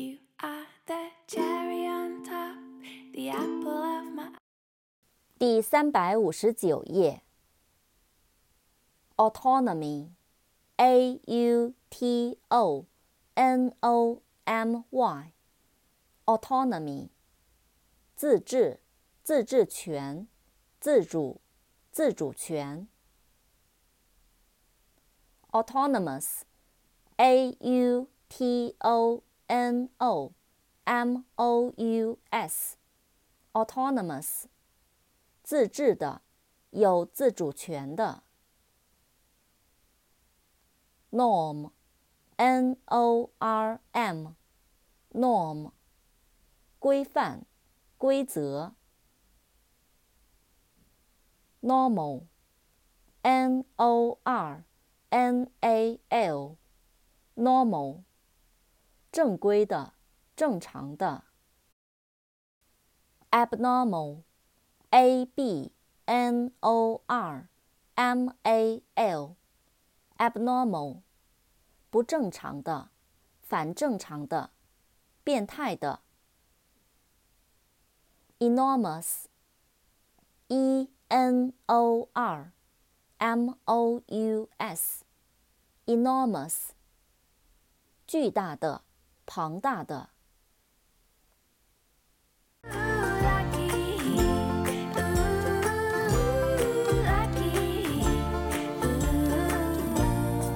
You are the cherry on top, the apple of my 第三百五十九页。autonomy，a u t o n o m y，autonomy，自治、自治权、自主、自主权。autonomous，a u t o n o m o u s，autonomous。自治的，有自主权的。norm，n-o-r-m，norm，规范、规则。normal，n-o-r-n-a-l，normal， 正规的、正常的。abnormal。a b n o r m a l，abnormal，不正常的，反正常的，变态的。enormous，e n o r m o u s，enormous，巨大的，庞大的。